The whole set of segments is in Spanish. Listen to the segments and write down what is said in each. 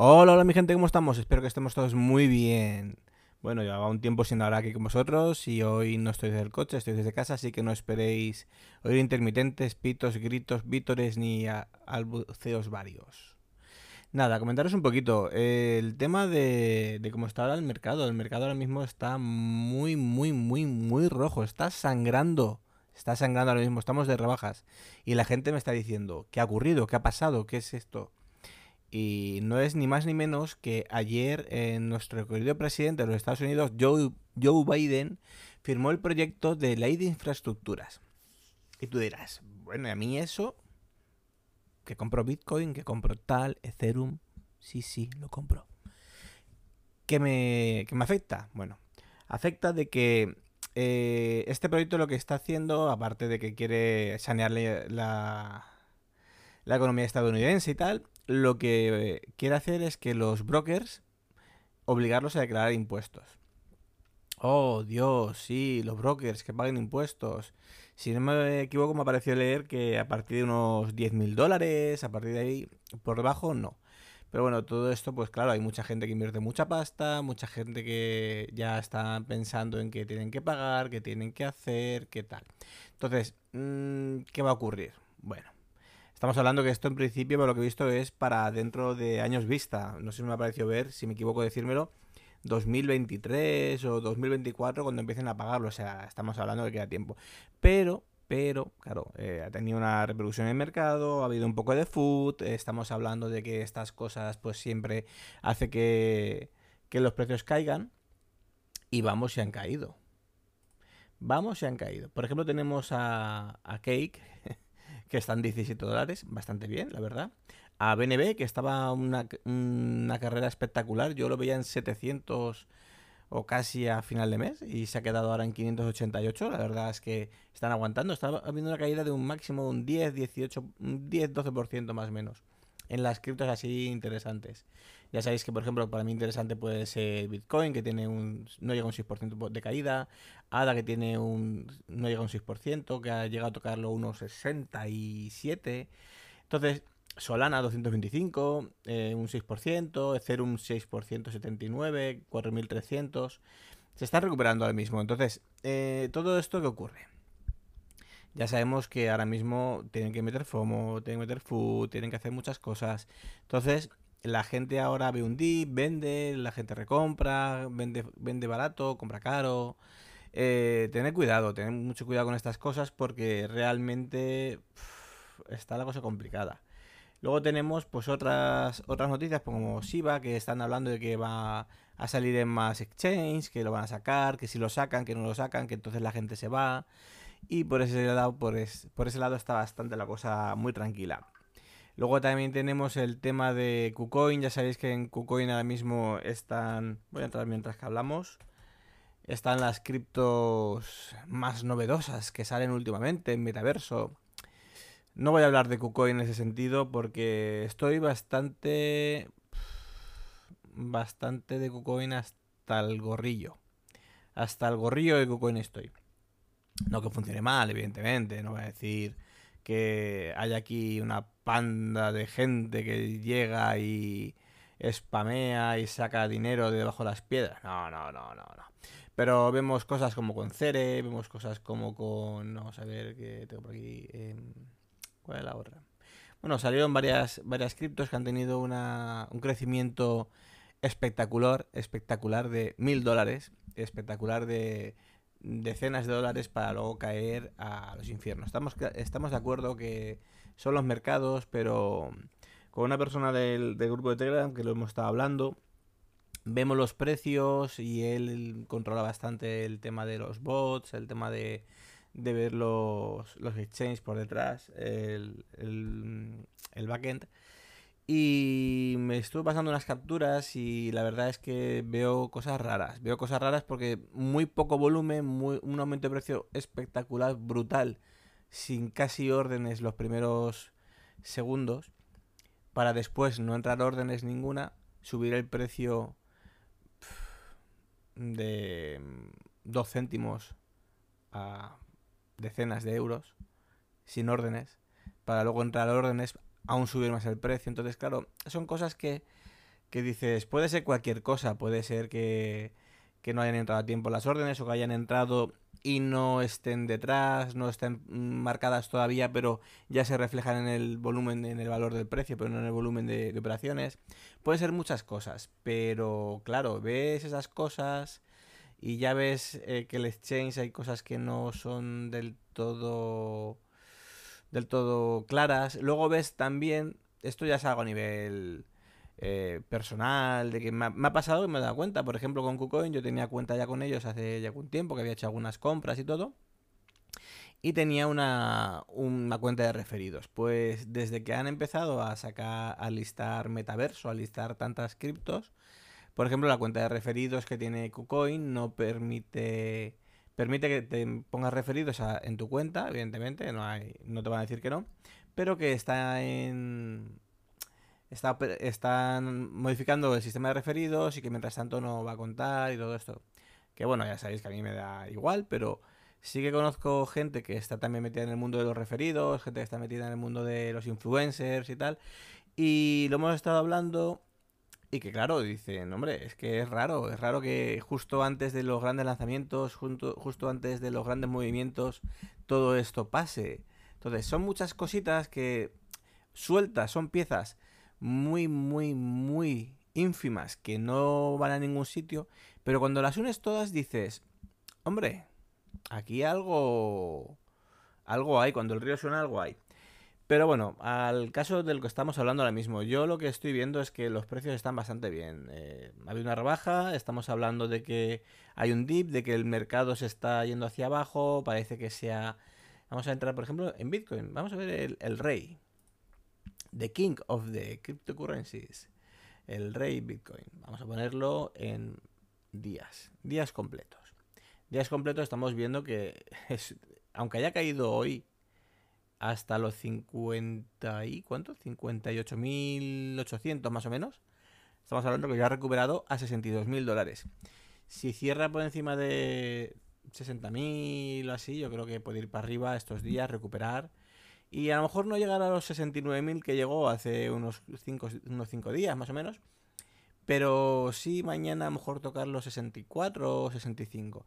Hola, hola mi gente, ¿cómo estamos? Espero que estemos todos muy bien. Bueno, llevaba un tiempo sin hablar aquí con vosotros y hoy no estoy desde el coche, estoy desde casa, así que no esperéis oír intermitentes, pitos, gritos, vítores ni albuceos varios. Nada, comentaros un poquito. el tema de, de, cómo está ahora el mercado. El mercado ahora mismo está muy, muy, muy, muy rojo. Está sangrando. Está sangrando ahora mismo. Estamos de rebajas. Y la gente me está diciendo, ¿qué ha ocurrido? ¿Qué ha pasado? ¿Qué es esto? Y no es ni más ni menos que ayer nuestro querido presidente de los Estados Unidos, Joe, Joe Biden, firmó el proyecto de ley de infraestructuras. Y tú dirás, bueno, a mí eso, que compro Bitcoin, que compro tal, Ethereum, sí, sí, lo compro. ¿Qué me, me afecta? Bueno, afecta de que eh, este proyecto lo que está haciendo, aparte de que quiere sanearle la, la economía estadounidense y tal, lo que quiere hacer es que los brokers obligarlos a declarar impuestos. Oh, Dios, sí, los brokers que paguen impuestos. Si no me equivoco, me ha parecido leer que a partir de unos 10.000 dólares, a partir de ahí, por debajo, no. Pero bueno, todo esto, pues claro, hay mucha gente que invierte mucha pasta, mucha gente que ya está pensando en qué tienen que pagar, qué tienen que hacer, qué tal. Entonces, mm, ¿qué va a ocurrir? Bueno, Estamos hablando que esto en principio, por lo que he visto, es para dentro de años vista. No sé si me ha parecido ver, si me equivoco decírmelo, 2023 o 2024 cuando empiecen a pagarlo. O sea, estamos hablando que queda tiempo. Pero, pero, claro, eh, ha tenido una repercusión en el mercado, ha habido un poco de food, estamos hablando de que estas cosas pues siempre hace que, que los precios caigan. Y vamos, se han caído. Vamos, se han caído. Por ejemplo, tenemos a, a Cake que están 17 dólares, bastante bien, la verdad. A BNB, que estaba una, una carrera espectacular, yo lo veía en 700 o casi a final de mes y se ha quedado ahora en 588. La verdad es que están aguantando. Está habiendo una caída de un máximo de un 10, 18, 10, 12% más o menos en las criptos así interesantes. Ya sabéis que, por ejemplo, para mí interesante puede ser Bitcoin, que tiene un no llega a un 6% de caída, ADA, que tiene un no llega a un 6%, que ha llegado a tocarlo unos 67. Entonces, Solana 225, eh, un 6%, Ethereum 6%, 79, 4300. Se está recuperando ahora mismo. Entonces, eh, todo esto que ocurre ya sabemos que ahora mismo tienen que meter FOMO, tienen que meter food, tienen que hacer muchas cosas. Entonces, la gente ahora ve un dip, vende, la gente recompra, vende, vende barato, compra caro. Eh, tener cuidado, tener mucho cuidado con estas cosas porque realmente está la cosa complicada. Luego tenemos pues otras otras noticias como Shiba que están hablando de que va a salir en más exchange, que lo van a sacar, que si lo sacan, que no lo sacan, que entonces la gente se va. Y por ese lado, por, ese lado está bastante la cosa muy tranquila. Luego también tenemos el tema de KuCoin. Ya sabéis que en KuCoin ahora mismo están. Voy a entrar mientras que hablamos. Están las criptos más novedosas que salen últimamente en metaverso. No voy a hablar de KuCoin en ese sentido porque estoy bastante. Bastante de KuCoin hasta el gorrillo. Hasta el gorrillo de KuCoin estoy. No que funcione mal, evidentemente, no voy a decir que hay aquí una panda de gente que llega y spamea y saca dinero de debajo de las piedras. No, no, no, no, no. Pero vemos cosas como con Cere, vemos cosas como con... Vamos a ver qué tengo por aquí. ¿Cuál es la otra? Bueno, salieron varias, varias criptos que han tenido una, un crecimiento espectacular, espectacular de mil dólares, espectacular de decenas de dólares para luego caer a los infiernos. Estamos, estamos de acuerdo que son los mercados, pero con una persona del, grupo de Telegram que lo hemos estado hablando, vemos los precios y él controla bastante el tema de los bots, el tema de, de ver los, los exchanges por detrás, el, el, el backend. Y me estuve pasando unas capturas y la verdad es que veo cosas raras. Veo cosas raras porque muy poco volumen, muy, un aumento de precio espectacular, brutal, sin casi órdenes los primeros segundos, para después no entrar órdenes ninguna, subir el precio de 2 céntimos a decenas de euros sin órdenes, para luego entrar órdenes, aún subir más el precio. Entonces, claro, son cosas que, que dices, puede ser cualquier cosa, puede ser que, que no hayan entrado a tiempo las órdenes o que hayan entrado y no estén detrás, no estén marcadas todavía, pero ya se reflejan en el volumen, en el valor del precio, pero no en el volumen de, operaciones. Puede ser muchas cosas, pero claro, ves esas cosas y ya ves eh, que el exchange hay cosas que no son del todo del todo claras. Luego ves también, esto ya es algo a nivel eh, personal, de que me ha, pasado y me he dado cuenta. Por ejemplo, con KuCoin yo tenía cuenta ya con ellos hace ya algún tiempo, que había hecho algunas compras y todo. Y tenía una, una cuenta de referidos. Pues desde que han empezado a sacar, a listar metaverso, a listar tantas criptos, por ejemplo, la cuenta de referidos que tiene KuCoin no permite permite que te pongas referidos en tu cuenta, evidentemente, no te van a decir que no, pero que está está, están modificando el sistema de referidos y que mientras tanto no va a contar y todo esto. Que bueno, ya sabéis que a mí me da igual, pero sí que conozco gente que está también metida en el mundo de los referidos, gente que está metida en el mundo de los influencers y tal. Y lo hemos estado hablando y que claro, dicen, hombre, es que es raro, es raro que justo antes de los grandes lanzamientos, justo, justo antes de los grandes movimientos, todo esto pase. Entonces, son muchas cositas que sueltas, son piezas muy, muy, muy ínfimas que no van a ningún sitio, pero cuando las unes todas dices, hombre, aquí algo, algo hay, cuando el río suena algo hay. Pero bueno, al caso del que estamos hablando ahora mismo, yo lo que estoy viendo es que los precios están bastante bien. Eh, ha habido una rebaja, estamos hablando de que hay un dip, de que el mercado se está yendo hacia abajo, parece que sea... Vamos a entrar, por ejemplo, en Bitcoin. Vamos a ver el, el rey. The King of the Cryptocurrencies. El rey Bitcoin. Vamos a ponerlo en días. Días completos. Días completos estamos viendo que es, aunque haya caído hoy hasta los 50 y ¿cuánto? 58.800 más o menos. Estamos hablando que ya ha recuperado a 62.000 dólares. Si cierra por encima de 60.000 o así, yo creo que puede ir para arriba estos días, recuperar y a lo mejor no llegar a los 69.000 que llegó hace unos 5 unos cinco días más o menos. Pero sí mañana a lo mejor tocar los 64 o 65.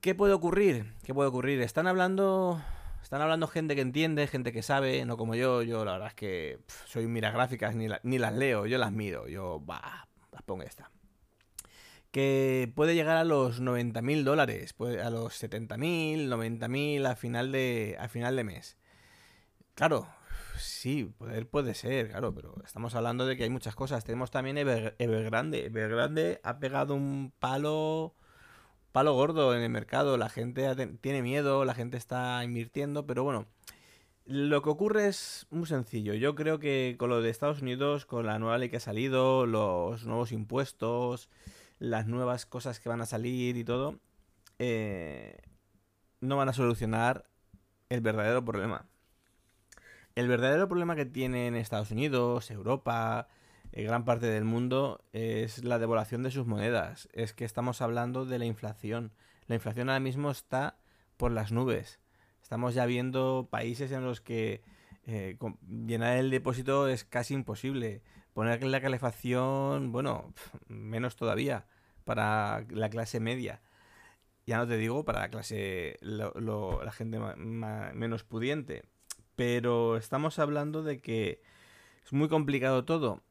¿Qué puede ocurrir? ¿Qué puede ocurrir? Están hablando están hablando gente que entiende, gente que sabe, no como yo. Yo la verdad es que soy mira gráficas, ni, ni las leo, yo las miro. Yo, bah, las pongo esta. Que puede llegar a los 90.000 dólares, a los 70.000, 90.000 a final de a final de mes. Claro, sí, poder puede ser, claro, pero estamos hablando de que hay muchas cosas. Tenemos también Evergrande. Evergrande ha pegado un palo, palo gordo en el mercado. La gente tiene miedo, la gente está invirtiendo, pero bueno, lo que ocurre es muy sencillo. Yo creo que con lo de Estados Unidos, con la nueva ley que ha salido, los nuevos impuestos, las nuevas cosas que van a salir y todo, eh, no van a solucionar el verdadero problema. El verdadero problema que tienen Estados Unidos, Europa, eh, gran parte del mundo es la devaluación de sus monedas. Es que estamos hablando de la inflación. La inflación ahora mismo está por las nubes. Estamos ya viendo países en los que eh, llenar el depósito es casi imposible. Poner la calefacción, bueno, menos todavía para la clase media. Ya no te digo para la clase, la gente menos pudiente. Pero estamos hablando de que es muy complicado todo.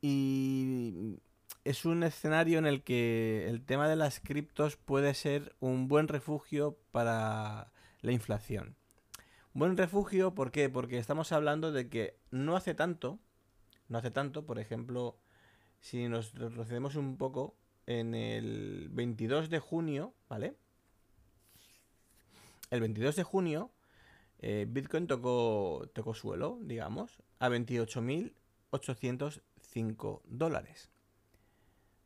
Y es un escenario en el que el tema de las criptos puede ser un buen refugio para la inflación. Buen refugio, ¿por qué? Porque estamos hablando de que no hace tanto, no hace tanto, por ejemplo, si nos retrocedemos un poco, en el 22 de junio, ¿vale? El 22 de junio eh, Bitcoin tocó, tocó suelo, digamos, a 28.000 805 dólares.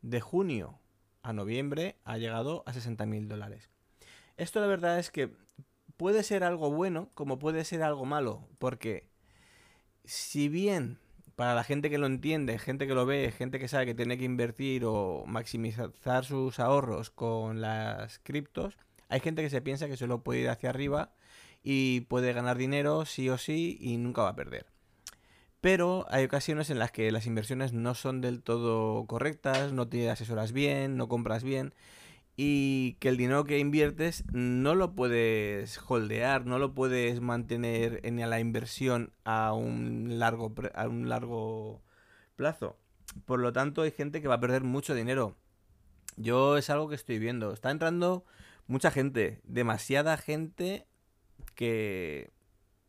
De junio a noviembre ha llegado a 60.000 dólares. Esto la verdad es que puede ser algo bueno como puede ser algo malo, porque si bien para la gente que lo entiende, gente que lo ve, gente que sabe que tiene que invertir o maximizar sus ahorros con las criptos, hay gente que se piensa que solo puede ir hacia arriba y puede ganar dinero sí o sí y nunca va a perder. Pero hay ocasiones en las que las inversiones no son del todo correctas, no te asesoras bien, no compras bien y que el dinero que inviertes no lo puedes holdear, no lo puedes mantener en la inversión a un largo, a un largo plazo. Por lo tanto, hay gente que va a perder mucho dinero. Yo es algo que estoy viendo. Está entrando mucha gente, demasiada gente que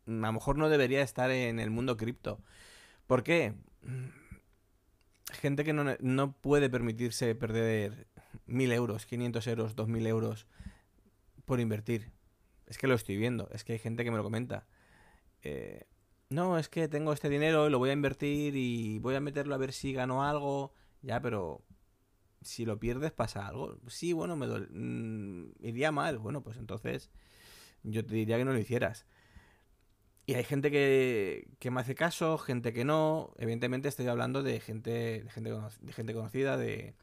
a lo mejor no debería estar en el mundo cripto. ¿Por qué? Gente que no, no puede permitirse perder mil euros, 500 euros, 2000 euros por invertir. Es que lo estoy viendo, es que hay gente que me lo comenta. Eh, no, es que tengo este dinero y lo voy a invertir y voy a meterlo a ver si gano algo. Ya, pero si lo pierdes pasa algo. Sí, bueno, me mm, iría mal. Bueno, pues entonces yo te diría que no lo hicieras. Y hay gente que, que me hace caso, gente que no. Evidentemente estoy hablando de gente, de gente, de gente conocida, de,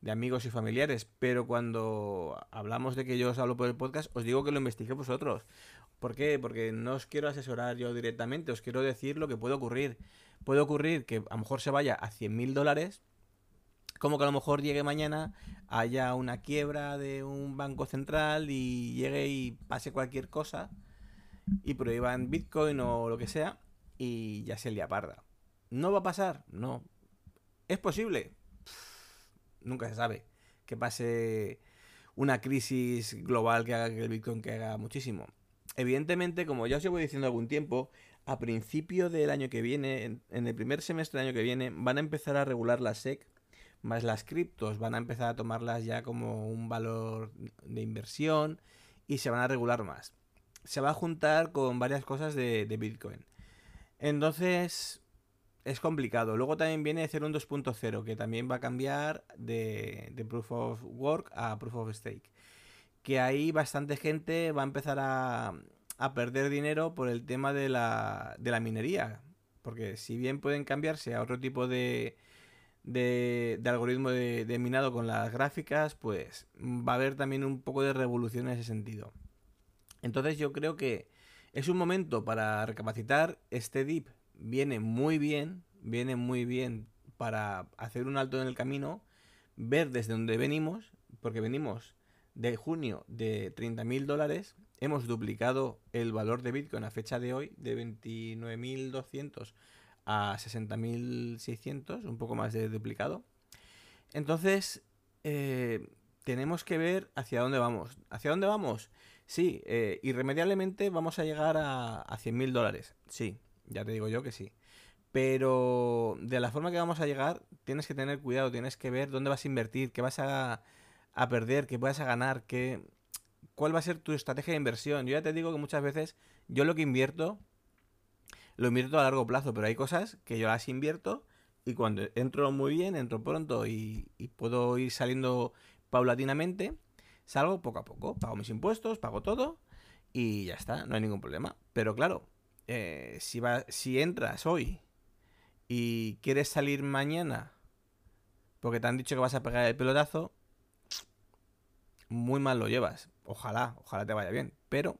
de amigos y familiares, pero cuando hablamos de que yo os hablo por el podcast, os digo que lo investigué vosotros. ¿Por qué? Porque no os quiero asesorar yo directamente, os quiero decir lo que puede ocurrir. Puede ocurrir que a lo mejor se vaya a 100.000 dólares, como que a lo mejor llegue mañana, haya una quiebra de un banco central y llegue y pase cualquier cosa y prohíban Bitcoin o lo que sea y ya se lía parda. ¿No va a pasar? No. ¿Es posible? nunca se sabe que pase una crisis global que haga que el Bitcoin caiga muchísimo. Evidentemente, como ya os llevo diciendo algún tiempo, a principio del año que viene, en, el primer semestre del año que viene, van a empezar a regular la SEC, más las criptos, van a empezar a tomarlas ya como un valor de inversión y se van a regular más. Se va a juntar con varias cosas de, de Bitcoin. Entonces, es complicado. Luego también viene Ethereum 2.0, que también va a cambiar de, Proof of Work a Proof of Stake. Que ahí bastante gente va a empezar a, perder dinero por el tema de la, de la minería. Porque si bien pueden cambiarse a otro tipo de, de, algoritmo de, de, minado con las gráficas, pues va a haber también un poco de revolución en ese sentido. Entonces yo creo que es un momento para recapacitar. Este DIP viene muy bien, viene muy bien para hacer un alto en el camino, ver desde dónde venimos, porque venimos de junio de 30.000 dólares, hemos duplicado el valor de Bitcoin a fecha de hoy de 29.200 a 60.600, un poco más de duplicado. Entonces, eh, tenemos que ver hacia dónde vamos. ¿Hacia dónde vamos? Sí, eh, irremediablemente vamos a llegar a, a 100.000 dólares. Sí, ya te digo yo que sí. Pero de la forma que vamos a llegar, tienes que tener cuidado, tienes que ver dónde vas a invertir, qué vas a, perder, qué vas a ganar, qué, cuál va a ser tu estrategia de inversión. Yo ya te digo que muchas veces yo lo que invierto, lo invierto a largo plazo, pero hay cosas que yo las invierto y cuando entro muy bien, entro pronto y puedo ir saliendo paulatinamente, salgo poco a poco, pago mis impuestos, pago todo y ya está, no hay ningún problema. Pero claro, eh, si, va, si entras hoy y quieres salir mañana porque te han dicho que vas a pegar el pelotazo, muy mal lo llevas. Ojalá, ojalá te vaya bien. Pero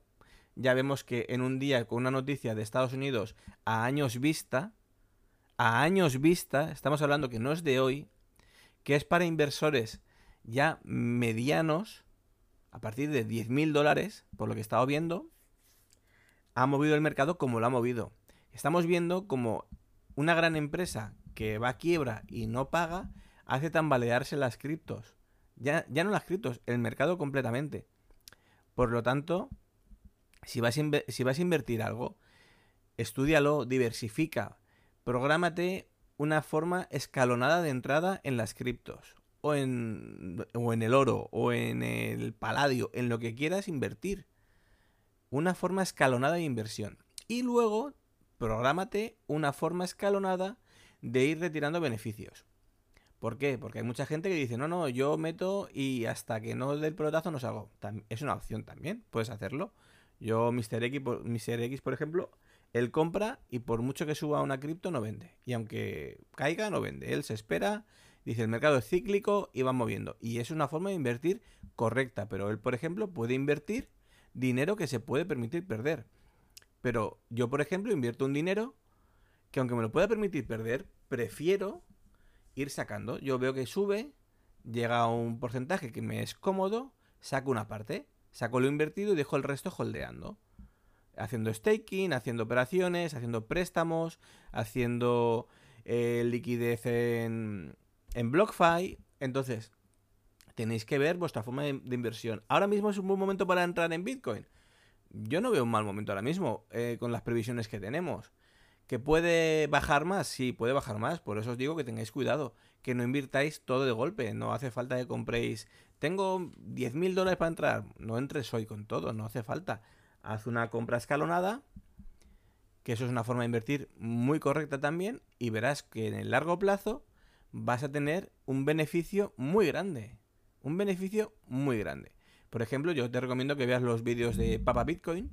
ya vemos que en un día con una noticia de Estados Unidos a años vista, a años vista, estamos hablando que no es de hoy, que es para inversores ya medianos, a partir de 10.000 dólares, por lo que he estado viendo, ha movido el mercado como lo ha movido. Estamos viendo como una gran empresa que va a quiebra y no paga hace tambalearse las criptos. Ya, ya no las criptos, el mercado completamente. Por lo tanto, si vas, si vas a invertir algo, estudialo, diversifica, prográmate una forma escalonada de entrada en las criptos, o en, o en el oro, o en el paladio, en lo que quieras invertir una forma escalonada de inversión. Y luego, prográmate una forma escalonada de ir retirando beneficios. ¿Por qué? Porque hay mucha gente que dice, no, no, yo meto y hasta que no dé el pelotazo no salgo. Es una opción también, puedes hacerlo. Yo, Mr. X, Mr. X, por ejemplo, él compra y por mucho que suba una cripto no vende. Y aunque caiga, no vende. Él se espera, dice, el mercado es cíclico y va moviendo. Y es una forma de invertir correcta. Pero él, por ejemplo, puede invertir dinero que se puede permitir perder. Pero yo, por ejemplo, invierto un dinero que aunque me lo pueda permitir perder, prefiero ir sacando. Yo veo que sube, llega a un porcentaje que me es cómodo, saco una parte, saco lo invertido y dejo el resto holdeando haciendo staking, haciendo operaciones, haciendo préstamos, haciendo eh, liquidez en, en BlockFi. Entonces, tenéis que ver vuestra forma de, inversión. Ahora mismo es un buen momento para entrar en Bitcoin. Yo no veo un mal momento ahora mismo eh, con las previsiones que tenemos. ¿Que puede bajar más? Sí, puede bajar más. Por eso os digo que tengáis cuidado. Que no invirtáis todo de golpe. No hace falta que compréis. Tengo 10.000 dólares para entrar. No entres hoy con todo. No hace falta haz una compra escalonada, que eso es una forma de invertir muy correcta también, y verás que en el largo plazo vas a tener un beneficio muy grande. Un beneficio muy grande. Por ejemplo, yo te recomiendo que veas los vídeos de Papa Bitcoin,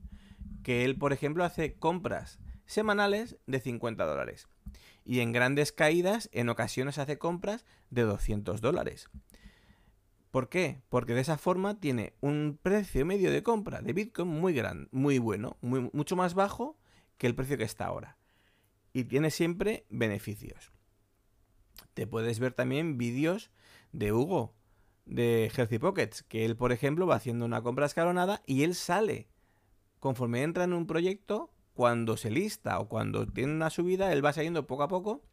que él, por ejemplo, hace compras semanales de 50 dólares. Y en grandes caídas, en ocasiones hace compras de 200 dólares. ¿Por qué? Porque de esa forma tiene un precio medio de compra de Bitcoin muy grande, muy bueno, mucho más bajo que el precio que está ahora. Y tiene siempre beneficios. Te puedes ver también vídeos de Hugo, de Healthy Pockets, que él, por ejemplo, va haciendo una compra escalonada y él sale. Conforme entra en un proyecto, cuando se lista o cuando tiene una subida, él va saliendo poco a poco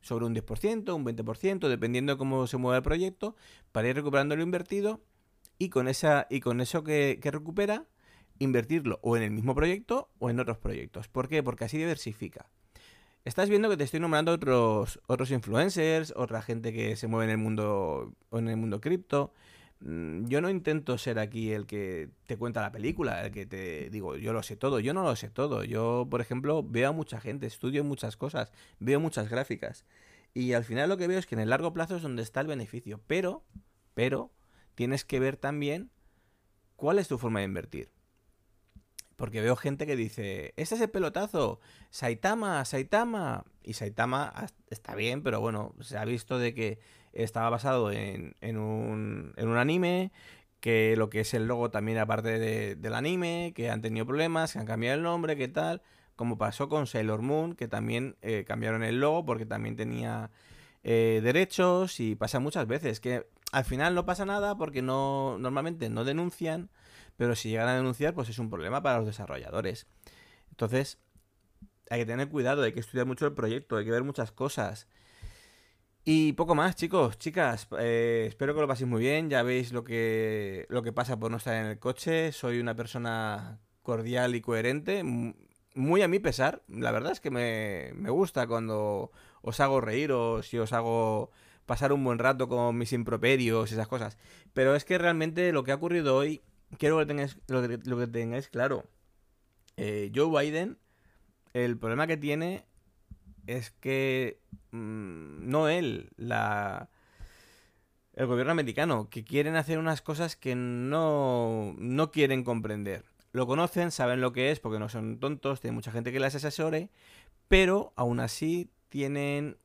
sobre un 10%, un 20%, dependiendo de cómo se mueva el proyecto, para ir recuperando lo invertido y con, esa, y con eso que, recupera, invertirlo o en el mismo proyecto o en otros proyectos. ¿Por qué? Porque así diversifica. Estás viendo que te estoy nombrando otros, otros influencers, otra gente que se mueve en el mundo, en el mundo cripto. Mm, yo no intento ser aquí el que te cuenta la película, el que te digo, yo lo sé todo, yo no lo sé todo. Yo, por ejemplo, veo a mucha gente, estudio muchas cosas, veo muchas gráficas. Y al final lo que veo es que en el largo plazo es donde está el beneficio. Pero, pero, tienes que ver también cuál es tu forma de invertir. Porque veo gente que dice, este es el pelotazo, Saitama, Saitama. Y Saitama está bien, pero bueno, se ha visto de que estaba basado en, un, anime, que lo que es el logo también aparte del anime, que han tenido problemas, que han cambiado el nombre, que tal, como pasó con Sailor Moon, que también eh, cambiaron el logo porque también tenía eh, derechos y pasa muchas veces, que al final no pasa nada porque no normalmente no denuncian, pero si llegan a denunciar pues es un problema para los desarrolladores. Entonces, hay que tener cuidado, hay que estudiar mucho el proyecto, hay que ver muchas cosas. Y poco más, chicos, chicas. Eh, espero que lo paséis muy bien. Ya veis lo que, lo que pasa por no estar en el coche. Soy una persona cordial y coherente. Muy a mi pesar. La verdad es que me, me gusta cuando os hago reír o si os hago pasar un buen rato con mis improperios y esas cosas. Pero es que realmente lo que ha ocurrido hoy, quiero que tengáis, lo que, tengáis claro. Eh, Joe Biden, el problema que tiene es que mm, no él, la el gobierno americano, que quieren hacer unas cosas que no, no quieren comprender. Lo conocen, saben lo que es, porque no son tontos, tiene mucha gente que les asesore, pero aún así tienen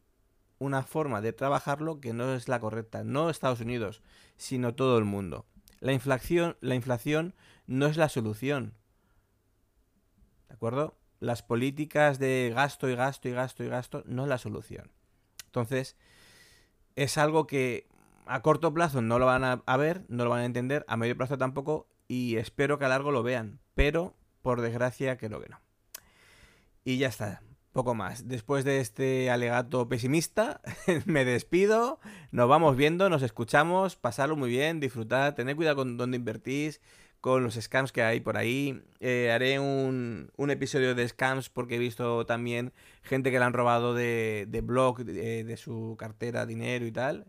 una forma de trabajarlo que no es la correcta. No Estados Unidos, sino todo el mundo. La inflación, la inflación no es la solución. ¿De acuerdo? las políticas de gasto y gasto y gasto y gasto no es la solución. Entonces, es algo que a corto plazo no lo van a, ver, no lo van a entender, a medio plazo tampoco, y espero que a largo lo vean, pero por desgracia creo que no. Y ya está, poco más. Después de este alegato pesimista, me despido, nos vamos viendo, nos escuchamos, pasarlo muy bien, disfrutar, tener cuidado con dónde invertís, con los scams que hay por ahí. Eh, haré un, episodio de scams porque he visto también gente que le han robado de, de blog, de, su cartera, dinero y tal.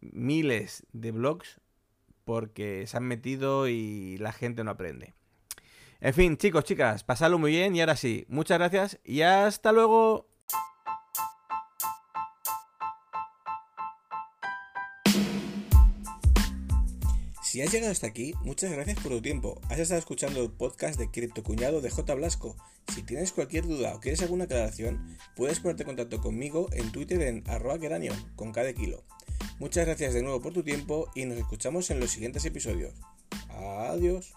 Miles de blogs porque se han metido y la gente no aprende. En fin, chicos, chicas, pasadlo muy bien y ahora sí, muchas gracias y hasta luego. Si has llegado hasta aquí, muchas gracias por tu tiempo. Has estado escuchando el podcast de Cripto Cuñado de J. Blasco. Si tienes cualquier duda o quieres alguna aclaración, puedes ponerte en contacto conmigo en Twitter en arroba con cada. Muchas gracias de nuevo por tu tiempo y nos escuchamos en los siguientes episodios. Adiós.